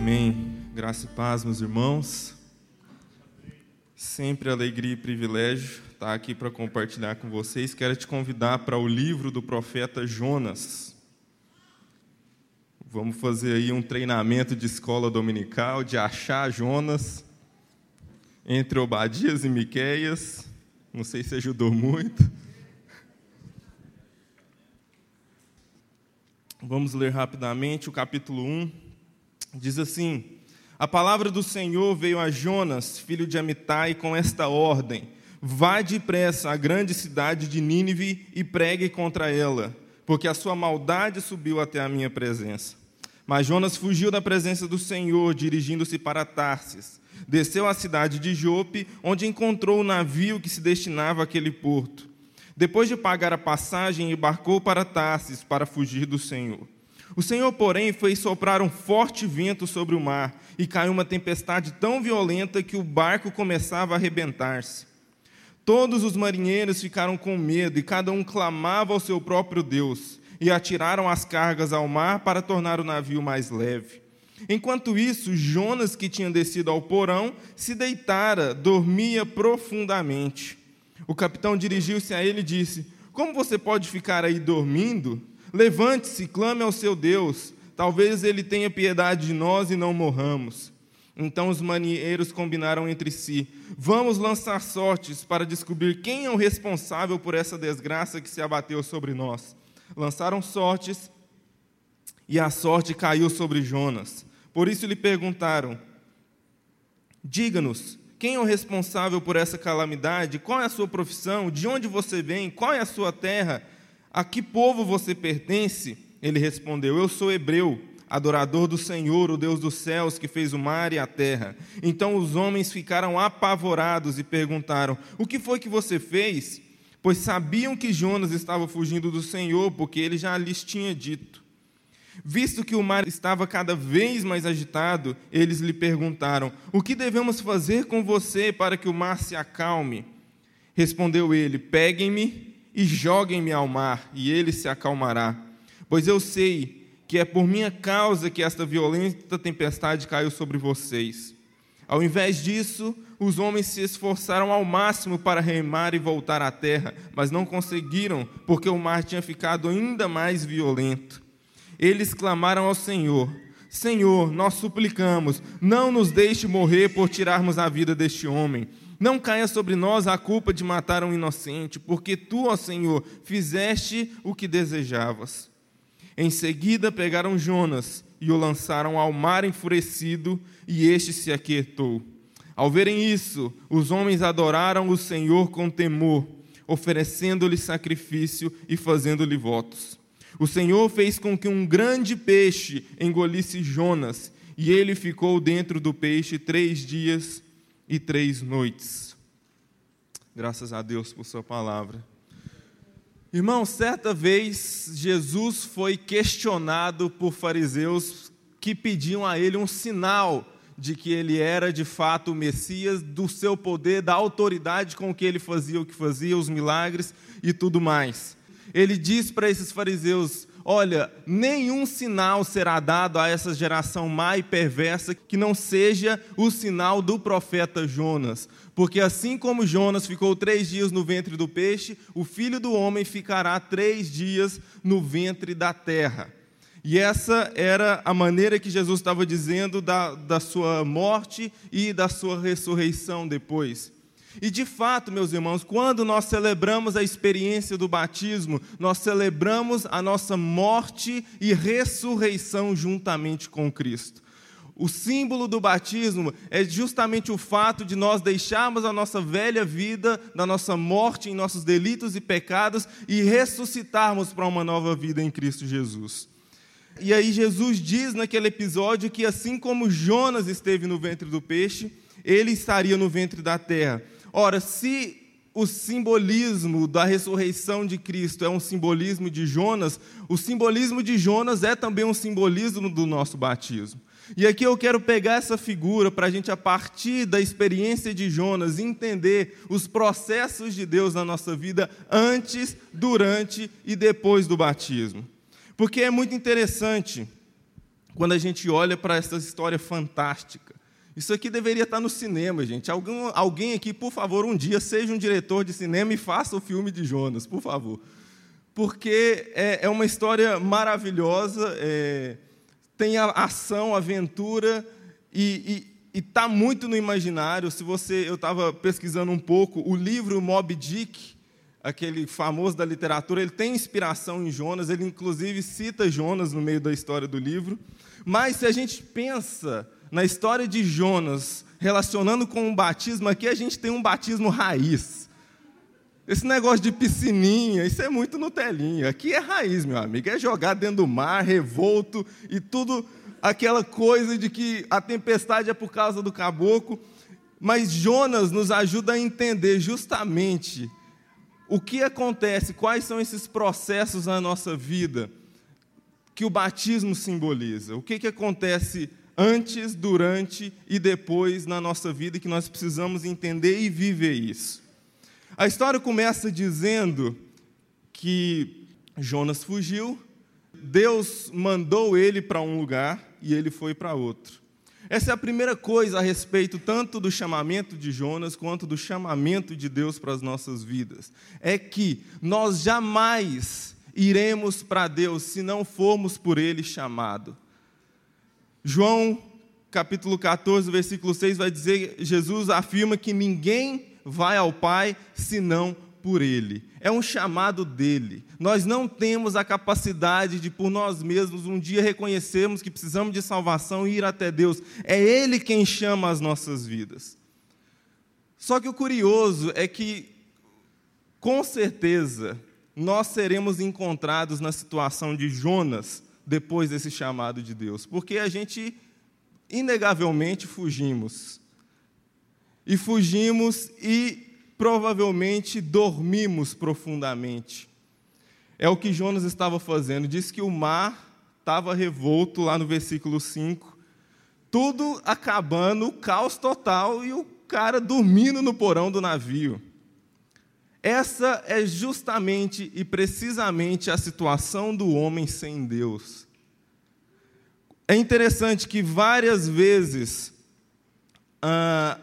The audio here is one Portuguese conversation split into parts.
Amém. Graça e paz, meus irmãos. Sempre alegria e privilégio estar aqui para compartilhar com vocês. Quero te convidar para o livro do profeta Jonas. Vamos fazer aí um treinamento de escola dominical, de achar Jonas entre Obadias e Miqueias. Não sei se ajudou muito. Vamos ler rapidamente o capítulo 1. Diz assim: A palavra do Senhor veio a Jonas, filho de Amitai, com esta ordem: Vá depressa à grande cidade de Nínive e pregue contra ela, porque a sua maldade subiu até a minha presença. Mas Jonas fugiu da presença do Senhor, dirigindo-se para Tarsis. Desceu à cidade de Jope, onde encontrou o navio que se destinava àquele porto. Depois de pagar a passagem, embarcou para Tarsis para fugir do Senhor. O Senhor, porém, fez soprar um forte vento sobre o mar e caiu uma tempestade tão violenta que o barco começava a arrebentar-se. Todos os marinheiros ficaram com medo e cada um clamava ao seu próprio Deus e atiraram as cargas ao mar para tornar o navio mais leve. Enquanto isso, Jonas, que tinha descido ao porão, se deitara, dormia profundamente. O capitão dirigiu-se a ele e disse: Como você pode ficar aí dormindo? Levante-se, clame ao seu Deus. Talvez ele tenha piedade de nós e não morramos. Então os marinheiros combinaram entre si: Vamos lançar sortes para descobrir quem é o responsável por essa desgraça que se abateu sobre nós lançaram sortes e a sorte caiu sobre Jonas. Por isso lhe perguntaram: Diga-nos, quem é o responsável por essa calamidade? Qual é a sua profissão? De onde você vem? Qual é a sua terra? A que povo você pertence? Ele respondeu: Eu sou hebreu, adorador do Senhor, o Deus dos céus, que fez o mar e a terra. Então os homens ficaram apavorados e perguntaram: O que foi que você fez? pois sabiam que Jonas estava fugindo do Senhor, porque ele já lhes tinha dito. Visto que o mar estava cada vez mais agitado, eles lhe perguntaram: O que devemos fazer com você para que o mar se acalme? Respondeu ele: Peguem-me e joguem-me ao mar, e ele se acalmará. Pois eu sei que é por minha causa que esta violenta tempestade caiu sobre vocês. Ao invés disso, os homens se esforçaram ao máximo para remar e voltar à terra, mas não conseguiram, porque o mar tinha ficado ainda mais violento. Eles clamaram ao Senhor: Senhor, nós suplicamos, não nos deixe morrer por tirarmos a vida deste homem. Não caia sobre nós a culpa de matar um inocente, porque tu, ó Senhor, fizeste o que desejavas. Em seguida pegaram Jonas e o lançaram ao mar enfurecido, e este se aquietou. Ao verem isso, os homens adoraram o Senhor com temor, oferecendo-lhe sacrifício e fazendo-lhe votos. O Senhor fez com que um grande peixe engolisse Jonas, e ele ficou dentro do peixe três dias e três noites. Graças a Deus por Sua palavra. Irmão, certa vez Jesus foi questionado por fariseus que pediam a ele um sinal de que ele era de fato o Messias, do seu poder, da autoridade com que ele fazia o que fazia, os milagres e tudo mais. Ele diz para esses fariseus: Olha, nenhum sinal será dado a essa geração má e perversa que não seja o sinal do profeta Jonas. Porque assim como Jonas ficou três dias no ventre do peixe, o filho do homem ficará três dias no ventre da terra. E essa era a maneira que Jesus estava dizendo da, da sua morte e da sua ressurreição depois. E de fato, meus irmãos, quando nós celebramos a experiência do batismo, nós celebramos a nossa morte e ressurreição juntamente com Cristo. O símbolo do batismo é justamente o fato de nós deixarmos a nossa velha vida, da nossa morte em nossos delitos e pecados e ressuscitarmos para uma nova vida em Cristo Jesus. E aí Jesus diz naquele episódio que assim como Jonas esteve no ventre do peixe, ele estaria no ventre da terra. Ora, se o simbolismo da ressurreição de Cristo é um simbolismo de Jonas, o simbolismo de Jonas é também um simbolismo do nosso batismo. E aqui eu quero pegar essa figura para a gente, a partir da experiência de Jonas, entender os processos de Deus na nossa vida antes, durante e depois do batismo. Porque é muito interessante quando a gente olha para essa história fantástica. Isso aqui deveria estar no cinema, gente. Algum, alguém aqui, por favor, um dia seja um diretor de cinema e faça o filme de Jonas, por favor. Porque é, é uma história maravilhosa, é, tem a ação, aventura e está muito no imaginário. Se você, eu estava pesquisando um pouco, o livro Moby Dick, aquele famoso da literatura, ele tem inspiração em Jonas, ele inclusive cita Jonas no meio da história do livro. Mas se a gente pensa na história de Jonas, relacionando com o batismo, aqui a gente tem um batismo raiz. Esse negócio de piscininha, isso é muito Nutelinha. Aqui é raiz, meu amigo. É jogar dentro do mar, revolto e tudo aquela coisa de que a tempestade é por causa do caboclo. Mas Jonas nos ajuda a entender justamente o que acontece, quais são esses processos na nossa vida que o batismo simboliza. O que, que acontece antes, durante e depois na nossa vida que nós precisamos entender e viver isso. A história começa dizendo que Jonas fugiu, Deus mandou ele para um lugar e ele foi para outro. Essa é a primeira coisa a respeito tanto do chamamento de Jonas quanto do chamamento de Deus para as nossas vidas. É que nós jamais iremos para Deus se não formos por Ele chamado. João capítulo 14, versículo 6 vai dizer: Jesus afirma que ninguém vai ao Pai senão por Ele. É um chamado dele. Nós não temos a capacidade de, por nós mesmos, um dia reconhecermos que precisamos de salvação e ir até Deus. É Ele quem chama as nossas vidas. Só que o curioso é que, com certeza, nós seremos encontrados na situação de Jonas depois desse chamado de Deus, porque a gente inegavelmente fugimos. E fugimos e provavelmente dormimos profundamente. É o que Jonas estava fazendo. Diz que o mar estava revolto lá no versículo 5, tudo acabando, caos total e o cara dormindo no porão do navio. Essa é justamente e precisamente a situação do homem sem Deus. É interessante que várias vezes ah,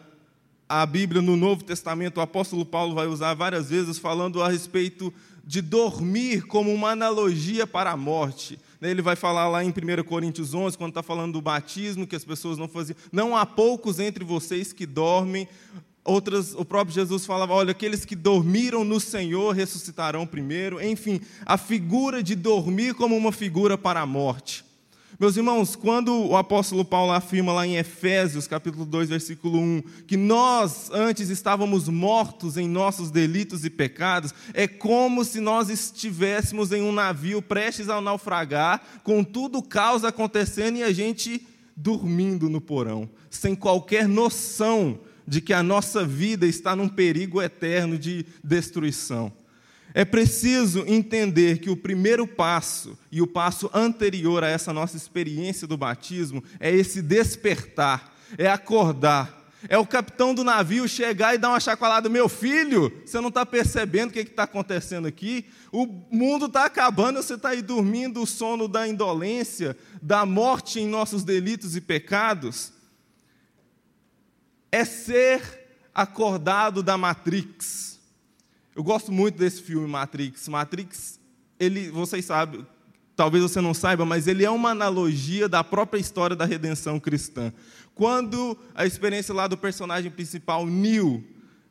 a Bíblia, no Novo Testamento, o apóstolo Paulo vai usar várias vezes falando a respeito de dormir como uma analogia para a morte. Ele vai falar lá em 1 Coríntios 11, quando está falando do batismo, que as pessoas não faziam. Não há poucos entre vocês que dormem, Outras, o próprio Jesus falava: olha, aqueles que dormiram no Senhor ressuscitarão primeiro. Enfim, a figura de dormir como uma figura para a morte. Meus irmãos, quando o apóstolo Paulo afirma lá em Efésios, capítulo 2, versículo 1, que nós antes estávamos mortos em nossos delitos e pecados, é como se nós estivéssemos em um navio prestes a naufragar, com tudo caos acontecendo e a gente dormindo no porão, sem qualquer noção de que a nossa vida está num perigo eterno de destruição. É preciso entender que o primeiro passo e o passo anterior a essa nossa experiência do batismo é esse despertar, é acordar. É o capitão do navio chegar e dar uma chacoalhada, meu filho, você não está percebendo o que está acontecendo aqui? O mundo está acabando, você está aí dormindo o sono da indolência, da morte em nossos delitos e pecados é ser acordado da Matrix. Eu gosto muito desse filme Matrix. Matrix, ele, vocês sabem, talvez você não saiba, mas ele é uma analogia da própria história da redenção cristã. Quando a experiência lá do personagem principal, Neo,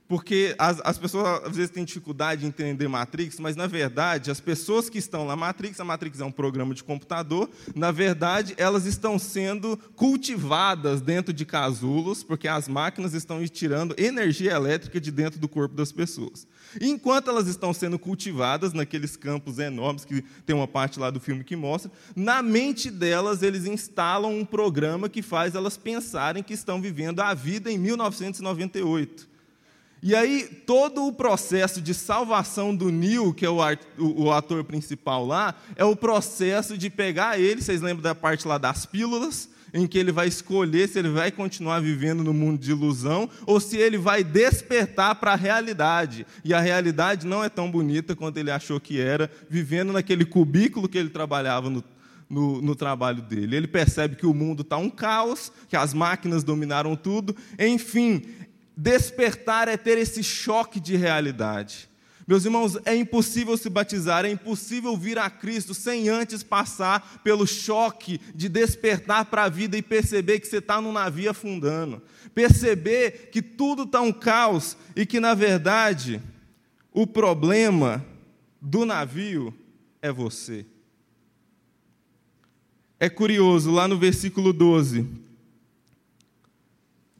porque as, as, pessoas às vezes têm dificuldade de entender Matrix, mas na verdade, as pessoas que estão na Matrix, a Matrix é um programa de computador, na verdade, elas estão sendo cultivadas dentro de casulos, porque as máquinas estão tirando energia elétrica de dentro do corpo das pessoas. E enquanto elas estão sendo cultivadas naqueles campos enormes, que tem uma parte lá do filme que mostra, na mente delas eles instalam um programa que faz elas pensarem que estão vivendo a vida em 1998. E aí, todo o processo de salvação do Neil, que é o, ator principal lá, é o processo de pegar ele, vocês lembram da parte lá das pílulas, em que ele vai escolher se ele vai continuar vivendo no mundo de ilusão ou se ele vai despertar para a realidade. E a realidade não é tão bonita quanto ele achou que era, vivendo naquele cubículo que ele trabalhava no, no, no trabalho dele. Ele percebe que o mundo está um caos, que as máquinas dominaram tudo. Enfim, despertar é ter esse choque de realidade. Meus irmãos, é impossível se batizar, é impossível vir a Cristo sem antes passar pelo choque de despertar para a vida e perceber que você está num navio afundando. Perceber que tudo está um caos e que, na verdade, o problema do navio é você. É curioso, lá no versículo 12,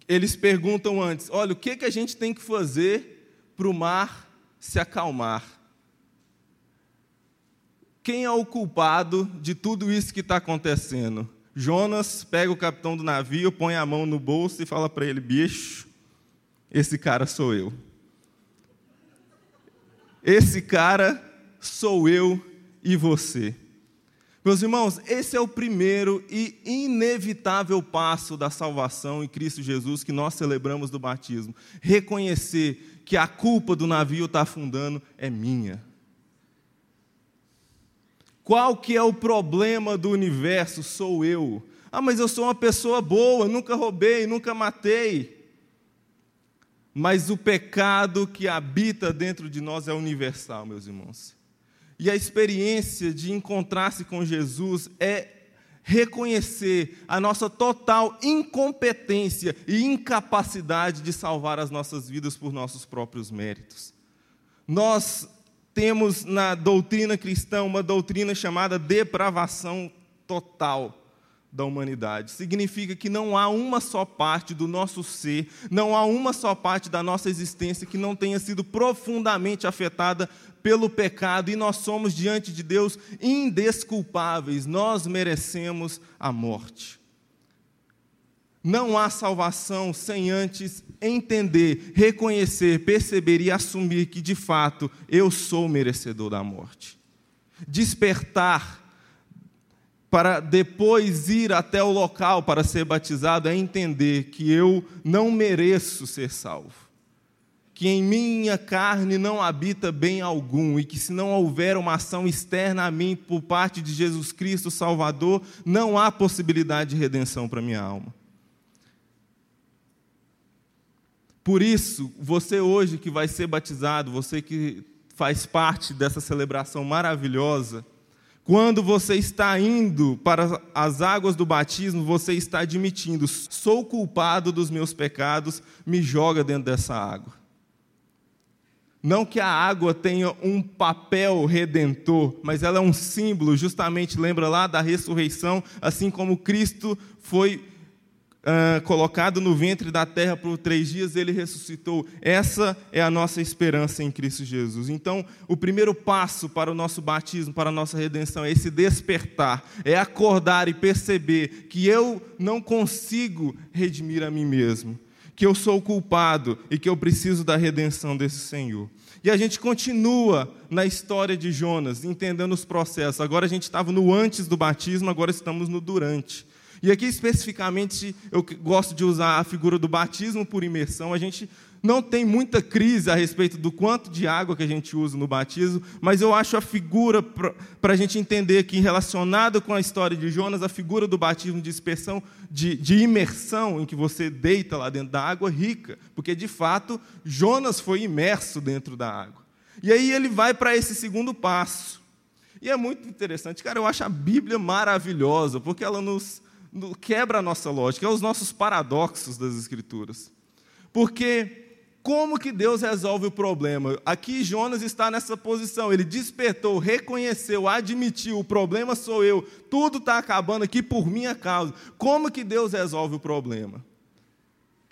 eles perguntam antes: olha, o que, que a gente tem que fazer para o mar se acalmar? Quem é o culpado de tudo isso que está acontecendo? Jonas pega o capitão do navio, põe a mão no bolso e fala para ele: bicho, esse cara sou eu. Esse cara sou eu e você. Meus irmãos, esse é o primeiro e inevitável passo da salvação em Cristo Jesus que nós celebramos do batismo. Reconhecer que a culpa do navio estar tá afundando é minha. Qual que é o problema do universo? Sou eu. Ah, mas eu sou uma pessoa boa, nunca roubei, nunca matei. Mas o pecado que habita dentro de nós é universal, meus irmãos. E a experiência de encontrar-se com Jesus é reconhecer a nossa total incompetência e incapacidade de salvar as nossas vidas por nossos próprios méritos. Nós temos na doutrina cristã uma doutrina chamada depravação total da humanidade. Significa que não há uma só parte do nosso ser, não há uma só parte da nossa existência que não tenha sido profundamente afetada pelo pecado e nós somos diante de Deus indesculpáveis, nós merecemos a morte. Não há salvação sem antes entender, reconhecer, perceber e assumir que de fato eu sou merecedor da morte. Despertar para depois ir até o local para ser batizado é entender que eu não mereço ser salvo. Que em minha carne não habita bem algum e que se não houver uma ação externa a mim por parte de Jesus Cristo Salvador, não há possibilidade de redenção para minha alma. Por isso, você hoje que vai ser batizado, você que faz parte dessa celebração maravilhosa, quando você está indo para as águas do batismo, você está admitindo: sou culpado dos meus pecados, me joga dentro dessa água. Não que a água tenha um papel redentor, mas ela é um símbolo, justamente lembra lá da ressurreição, assim como Cristo foi uh, colocado no ventre da terra por três dias, ele ressuscitou. Essa é a nossa esperança em Cristo Jesus. Então, o primeiro passo para o nosso batismo, para a nossa redenção, é esse despertar, é acordar e perceber que eu não consigo redimir a mim mesmo, que eu sou culpado e que eu preciso da redenção desse Senhor. E a gente continua na história de Jonas, entendendo os processos. Agora a gente estava no antes do batismo, agora estamos no durante. E aqui especificamente eu gosto de usar a figura do batismo por imersão. A gente não tem muita crise a respeito do quanto de água que a gente usa no batismo, mas eu acho a figura, para a gente entender que, relacionado com a história de Jonas, a figura do batismo de dispersão, de, de imersão, em que você deita lá dentro da água, rica, porque de fato Jonas foi imerso dentro da água. E aí ele vai para esse segundo passo. E é muito interessante, cara, eu acho a Bíblia maravilhosa, porque ela nos quebra a nossa lógica, é os nossos paradoxos das Escrituras. Porque como que Deus resolve o problema? Aqui Jonas está nessa posição, ele despertou, reconheceu, admitiu, o problema sou eu, tudo está acabando aqui por minha causa. Como que Deus resolve o problema?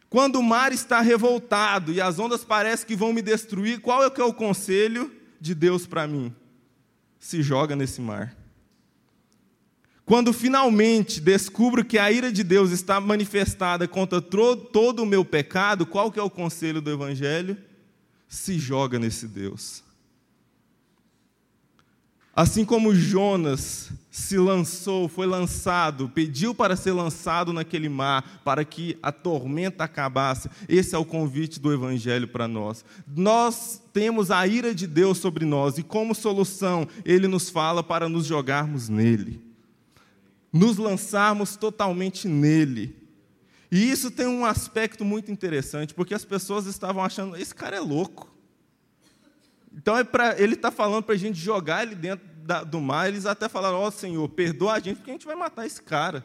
Quando o mar está revoltado e as ondas parecem que vão me destruir, qual é, que é o conselho de Deus para mim? Se joga nesse mar. Quando finalmente descubro que a ira de Deus está manifestada contra todo o meu pecado, qual que é o conselho do Evangelho? Se joga nesse Deus. Assim como Jonas se lançou, foi lançado, pediu para ser lançado naquele mar, para que a tormenta acabasse, esse é o convite do Evangelho para nós. Nós temos a ira de Deus sobre nós, e como solução, ele nos fala para nos jogarmos nele. Nos lançarmos totalmente nele. E isso tem um aspecto muito interessante, porque as pessoas estavam achando, esse cara é louco. Então é pra, ele está falando para a gente jogar ele dentro da, do mar. Eles até falaram: Ó oh, Senhor, perdoa a gente, porque a gente vai matar esse cara.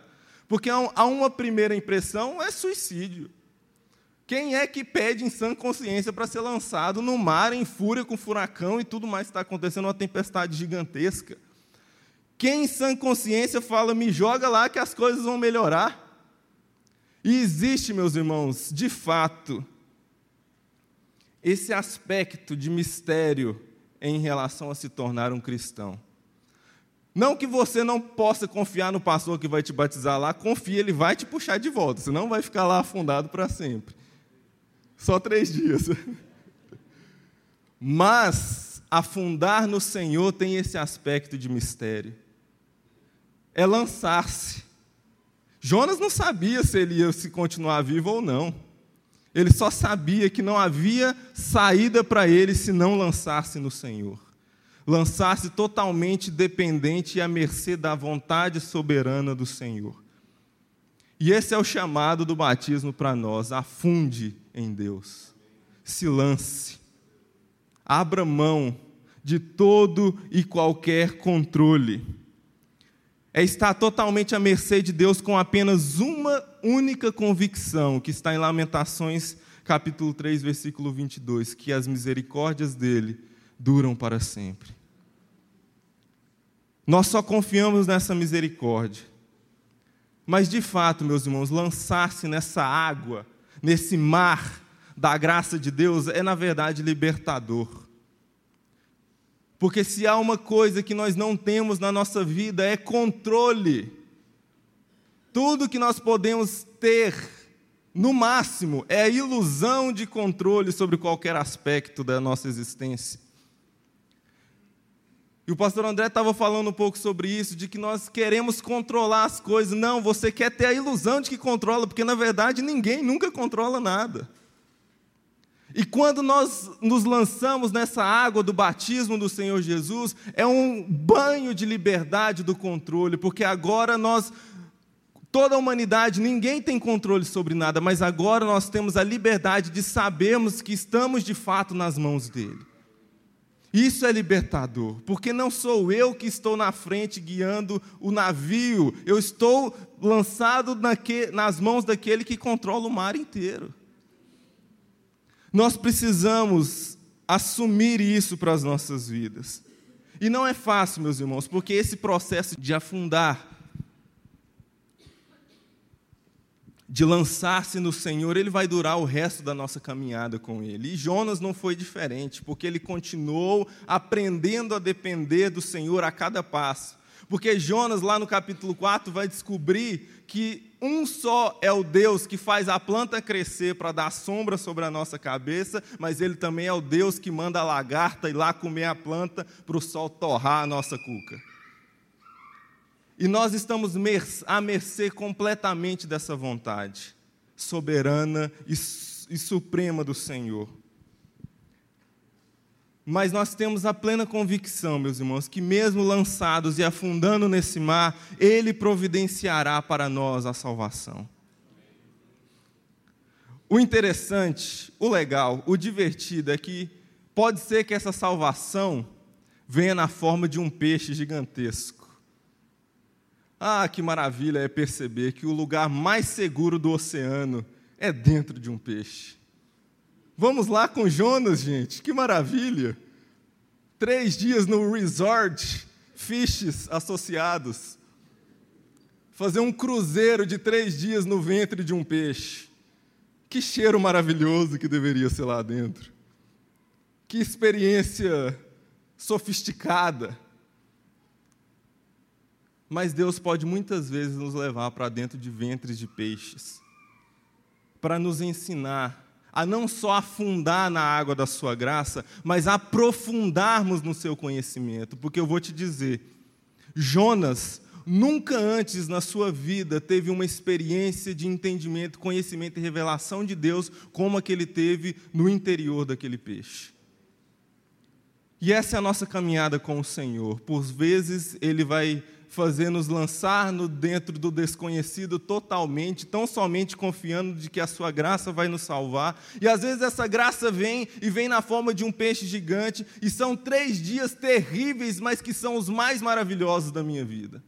Porque a uma primeira impressão é suicídio. Quem é que pede em sã consciência para ser lançado no mar em fúria com furacão e tudo mais que está acontecendo, uma tempestade gigantesca? Quem em sã consciência fala, me joga lá que as coisas vão melhorar? E existe, meus irmãos, de fato, esse aspecto de mistério em relação a se tornar um cristão. Não que você não possa confiar no pastor que vai te batizar lá, confia, ele vai te puxar de volta, senão vai ficar lá afundado para sempre. Só três dias. Mas afundar no Senhor tem esse aspecto de mistério. É lançar-se. Jonas não sabia se ele ia se continuar vivo ou não. Ele só sabia que não havia saída para ele se não lançar-se no Senhor lançar-se totalmente dependente e à mercê da vontade soberana do Senhor. E esse é o chamado do batismo para nós: afunde em Deus, se lance, abra mão de todo e qualquer controle. É estar totalmente à mercê de Deus com apenas uma única convicção, que está em Lamentações, capítulo 3, versículo 22, que as misericórdias dele duram para sempre. Nós só confiamos nessa misericórdia. Mas, de fato, meus irmãos, lançar-se nessa água, nesse mar da graça de Deus, é, na verdade, libertador. Porque se há uma coisa que nós não temos na nossa vida é controle. Tudo que nós podemos ter, no máximo, é a ilusão de controle sobre qualquer aspecto da nossa existência. E o pastor André estava falando um pouco sobre isso, de que nós queremos controlar as coisas. Não, você quer ter a ilusão de que controla, porque na verdade ninguém nunca controla nada. E quando nós nos lançamos nessa água do batismo do Senhor Jesus, é um banho de liberdade do controle, porque agora nós, toda a humanidade, ninguém tem controle sobre nada, mas agora nós temos a liberdade de sabermos que estamos de fato nas mãos dEle. Isso é libertador, porque não sou eu que estou na frente guiando o navio, eu estou lançado naque, nas mãos daquele que controla o mar inteiro. Nós precisamos assumir isso para as nossas vidas. E não é fácil, meus irmãos, porque esse processo de afundar de lançar-se no Senhor, ele vai durar o resto da nossa caminhada com Ele. E Jonas não foi diferente, porque ele continuou aprendendo a depender do Senhor a cada passo. Porque Jonas, lá no capítulo 4, vai descobrir que um só é o Deus que faz a planta crescer para dar sombra sobre a nossa cabeça, mas Ele também é o Deus que manda a lagarta ir lá comer a planta para o sol torrar a nossa cuca. E nós estamos à mercê completamente dessa vontade soberana e, e suprema do Senhor. Mas nós temos a plena convicção, meus irmãos, que mesmo lançados e afundando nesse mar, Ele providenciará para nós a salvação. O interessante, o legal, o divertido é que pode ser que essa salvação venha na forma de um peixe gigantesco. Ah, que maravilha é perceber que o lugar mais seguro do oceano é dentro de um peixe. Vamos lá com Jonas, gente, que maravilha! Três dias no resort, fishes associados. Fazer um cruzeiro de três dias no ventre de um peixe. Que cheiro maravilhoso que deveria ser lá dentro. Que experiência sofisticada. Mas Deus pode muitas vezes nos levar para dentro de ventres de peixes, para nos ensinar a não só afundar na água da sua graça, mas aprofundarmos no seu conhecimento, porque eu vou te dizer, Jonas nunca antes na sua vida teve uma experiência de entendimento, conhecimento e revelação de Deus como a que ele teve no interior daquele peixe. E essa é a nossa caminhada com o Senhor. Por vezes ele vai fazer nos lançar no dentro do desconhecido totalmente, tão somente confiando de que a sua graça vai nos salvar. E às vezes essa graça vem e vem na forma de um peixe gigante, e são três dias terríveis, mas que são os mais maravilhosos da minha vida.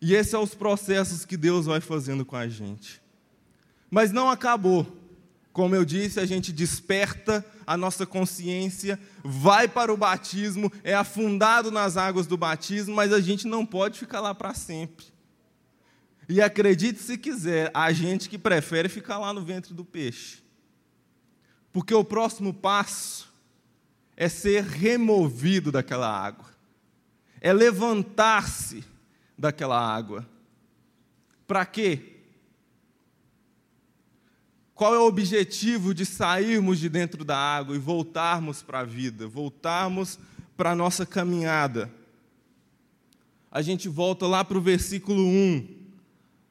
E esses são os processos que Deus vai fazendo com a gente. Mas não acabou. Como eu disse, a gente desperta a nossa consciência, vai para o batismo, é afundado nas águas do batismo, mas a gente não pode ficar lá para sempre. E acredite se quiser, a gente que prefere ficar lá no ventre do peixe. Porque o próximo passo é ser removido daquela água, é levantar-se daquela água. Para quê? Qual é o objetivo de sairmos de dentro da água e voltarmos para a vida, voltarmos para a nossa caminhada? A gente volta lá para o versículo 1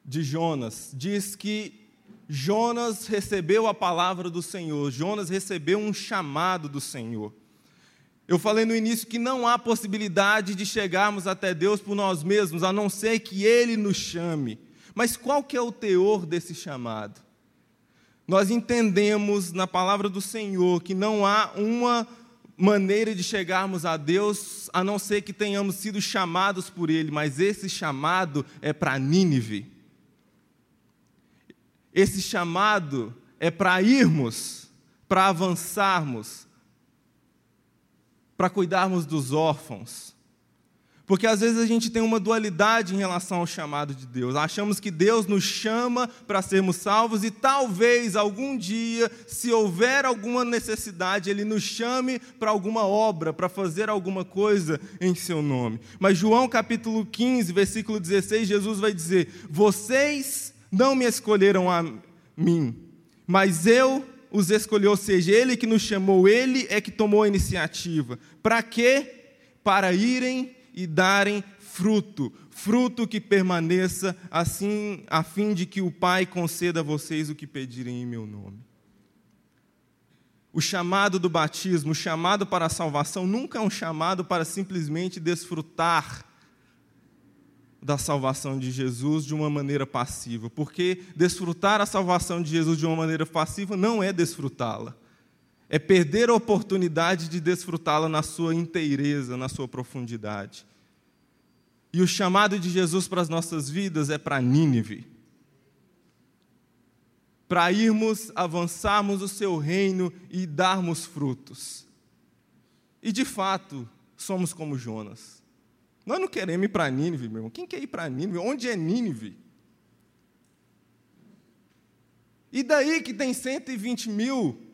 de Jonas. Diz que Jonas recebeu a palavra do Senhor, Jonas recebeu um chamado do Senhor. Eu falei no início que não há possibilidade de chegarmos até Deus por nós mesmos, a não ser que Ele nos chame. Mas qual que é o teor desse chamado? Nós entendemos na palavra do Senhor que não há uma maneira de chegarmos a Deus a não ser que tenhamos sido chamados por Ele, mas esse chamado é para Nínive. Esse chamado é para irmos, para avançarmos, para cuidarmos dos órfãos, porque às vezes a gente tem uma dualidade em relação ao chamado de Deus. Achamos que Deus nos chama para sermos salvos e talvez algum dia, se houver alguma necessidade, Ele nos chame para alguma obra, para fazer alguma coisa em Seu nome. Mas João capítulo 15, versículo 16, Jesus vai dizer: Vocês não me escolheram a mim, mas eu os escolhi, ou seja, Ele que nos chamou, Ele é que tomou a iniciativa. Para quê? Para irem e darem fruto, fruto que permaneça, assim, a fim de que o Pai conceda a vocês o que pedirem em meu nome. O chamado do batismo, o chamado para a salvação, nunca é um chamado para simplesmente desfrutar da salvação de Jesus de uma maneira passiva, porque desfrutar a salvação de Jesus de uma maneira passiva não é desfrutá-la, é perder a oportunidade de desfrutá-la na sua inteireza, na sua profundidade. E o chamado de Jesus para as nossas vidas é para Nínive. Para irmos, avançarmos o seu reino e darmos frutos. E de fato, somos como Jonas. Nós não queremos ir para Nínive, meu irmão. Quem quer ir para Nínive? Onde é Nínive? E daí que tem 120 mil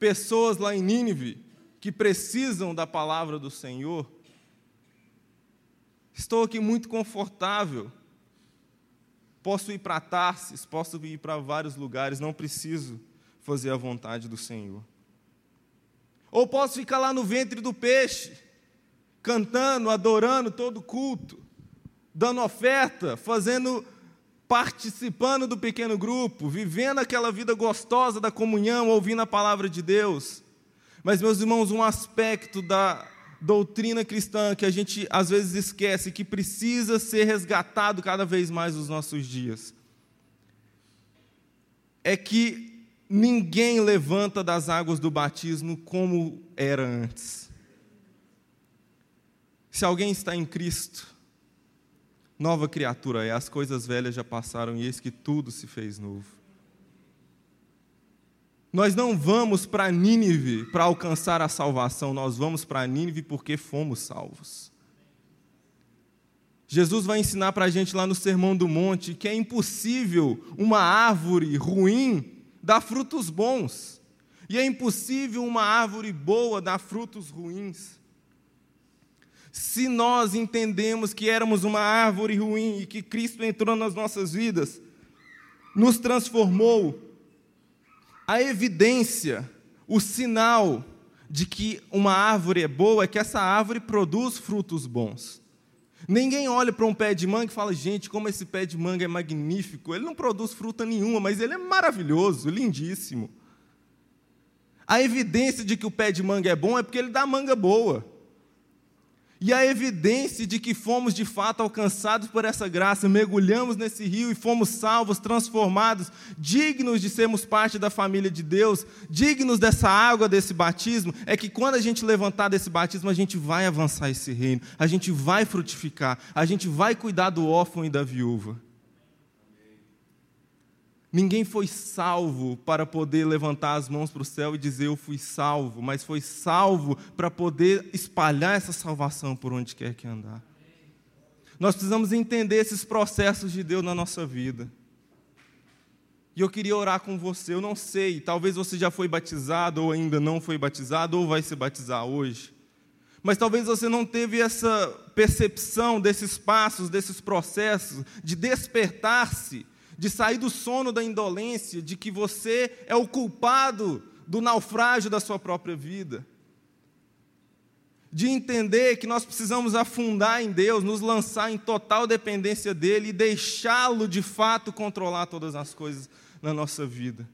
pessoas lá em Nínive que precisam da palavra do Senhor. Estou aqui muito confortável. Posso ir para Tarsis, posso ir para vários lugares, não preciso fazer a vontade do Senhor. Ou posso ficar lá no ventre do peixe, cantando, adorando todo culto, dando oferta, fazendo participando do pequeno grupo, vivendo aquela vida gostosa da comunhão, ouvindo a palavra de Deus. Mas, meus irmãos, um aspecto da doutrina cristã que a gente às vezes esquece, que precisa ser resgatado cada vez mais nos nossos dias, é que ninguém levanta das águas do batismo como era antes. Se alguém está em Cristo, nova criatura é, as coisas velhas já passaram e eis que tudo se fez novo. Nós não vamos para Nínive para alcançar a salvação, nós vamos para Nínive porque fomos salvos. Jesus vai ensinar para a gente lá no Sermão do Monte que é impossível uma árvore ruim dar frutos bons, e é impossível uma árvore boa dar frutos ruins. Se nós entendemos que éramos uma árvore ruim e que Cristo entrou nas nossas vidas, nos transformou, a evidência, o sinal de que uma árvore é boa é que essa árvore produz frutos bons. Ninguém olha para um pé de manga e fala, gente, como esse pé de manga é magnífico. Ele não produz fruta nenhuma, mas ele é maravilhoso, lindíssimo. A evidência de que o pé de manga é bom é porque ele dá manga boa. E a evidência de que fomos de fato alcançados por essa graça, mergulhamos nesse rio e fomos salvos, transformados, dignos de sermos parte da família de Deus, dignos dessa água, desse batismo, é que quando a gente levantar desse batismo, a gente vai avançar esse reino, a gente vai frutificar, a gente vai cuidar do órfão e da viúva. Ninguém foi salvo para poder levantar as mãos para o céu e dizer eu fui salvo, mas foi salvo para poder espalhar essa salvação por onde quer que andar. Nós precisamos entender esses processos de Deus na nossa vida. E eu queria orar com você. Eu não sei, talvez você já foi batizado ou ainda não foi batizado ou vai se batizar hoje. Mas talvez você não teve essa percepção desses passos, desses processos de despertar-se de sair do sono da indolência, de que você é o culpado do naufrágio da sua própria vida. De entender que nós precisamos afundar em Deus, nos lançar em total dependência dEle e deixá-lo de fato controlar todas as coisas na nossa vida.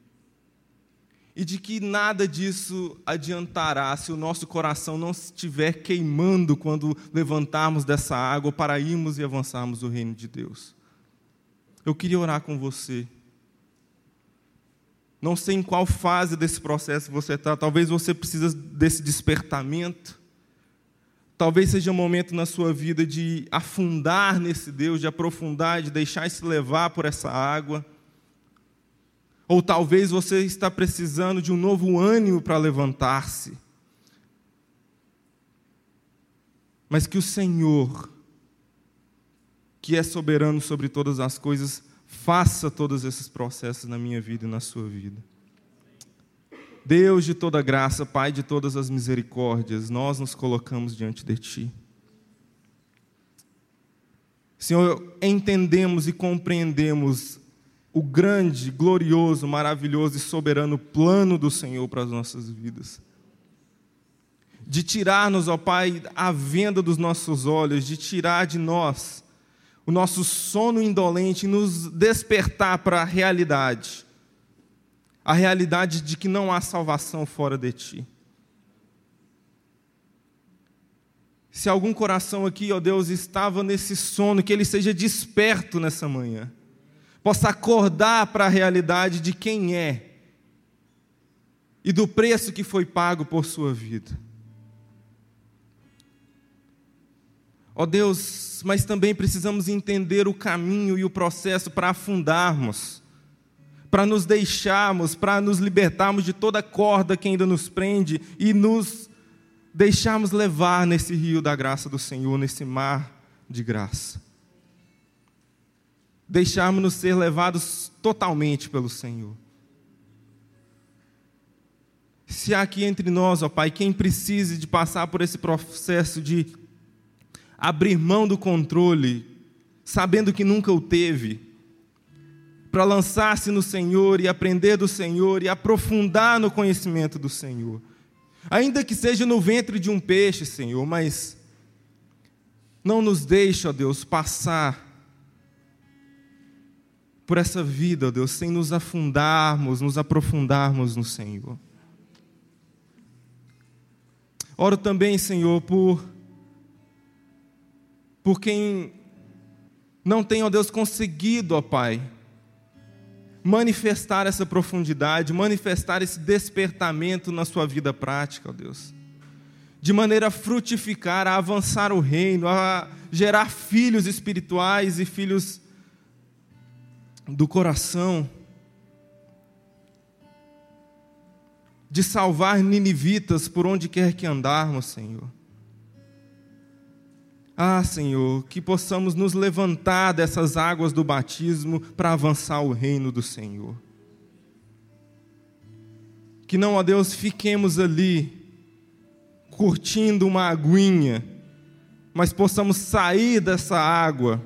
E de que nada disso adiantará se o nosso coração não estiver queimando quando levantarmos dessa água para irmos e avançarmos o reino de Deus eu queria orar com você. Não sei em qual fase desse processo você está, talvez você precise desse despertamento. Talvez seja um momento na sua vida de afundar nesse Deus, de aprofundar, de deixar-se levar por essa água. Ou talvez você está precisando de um novo ânimo para levantar-se. Mas que o Senhor que é soberano sobre todas as coisas, faça todos esses processos na minha vida e na sua vida. Deus de toda graça, Pai de todas as misericórdias, nós nos colocamos diante de Ti. Senhor, entendemos e compreendemos o grande, glorioso, maravilhoso e soberano plano do Senhor para as nossas vidas. De tirar-nos, ó Pai, a venda dos nossos olhos, de tirar de nós o nosso sono indolente, nos despertar para a realidade. A realidade de que não há salvação fora de ti. Se algum coração aqui, ó Deus, estava nesse sono, que ele seja desperto nessa manhã, possa acordar para a realidade de quem é e do preço que foi pago por sua vida. Ó oh Deus, mas também precisamos entender o caminho e o processo para afundarmos, para nos deixarmos, para nos libertarmos de toda corda que ainda nos prende e nos deixarmos levar nesse rio da graça do Senhor, nesse mar de graça. Deixarmos-nos ser levados totalmente pelo Senhor. Se há aqui entre nós, ó Pai, quem precise de passar por esse processo de abrir mão do controle, sabendo que nunca o teve, para lançar-se no Senhor e aprender do Senhor e aprofundar no conhecimento do Senhor. Ainda que seja no ventre de um peixe, Senhor, mas não nos deixe, ó Deus, passar por essa vida, ó Deus, sem nos afundarmos, nos aprofundarmos no Senhor. Oro também, Senhor, por por quem não tem, ó Deus, conseguido, ó Pai, manifestar essa profundidade, manifestar esse despertamento na sua vida prática, ó Deus. De maneira a frutificar, a avançar o reino, a gerar filhos espirituais e filhos do coração. De salvar ninivitas por onde quer que andarmos, Senhor. Ah, Senhor, que possamos nos levantar dessas águas do batismo para avançar o reino do Senhor. Que não, ó Deus, fiquemos ali curtindo uma aguinha, mas possamos sair dessa água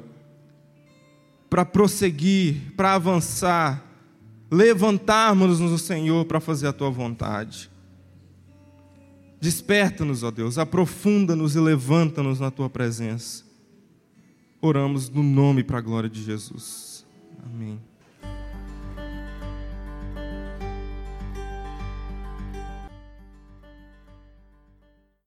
para prosseguir, para avançar, levantarmos-nos no Senhor para fazer a tua vontade. Desperta-nos, ó Deus, aprofunda-nos e levanta-nos na tua presença. Oramos no nome para a glória de Jesus. Amém.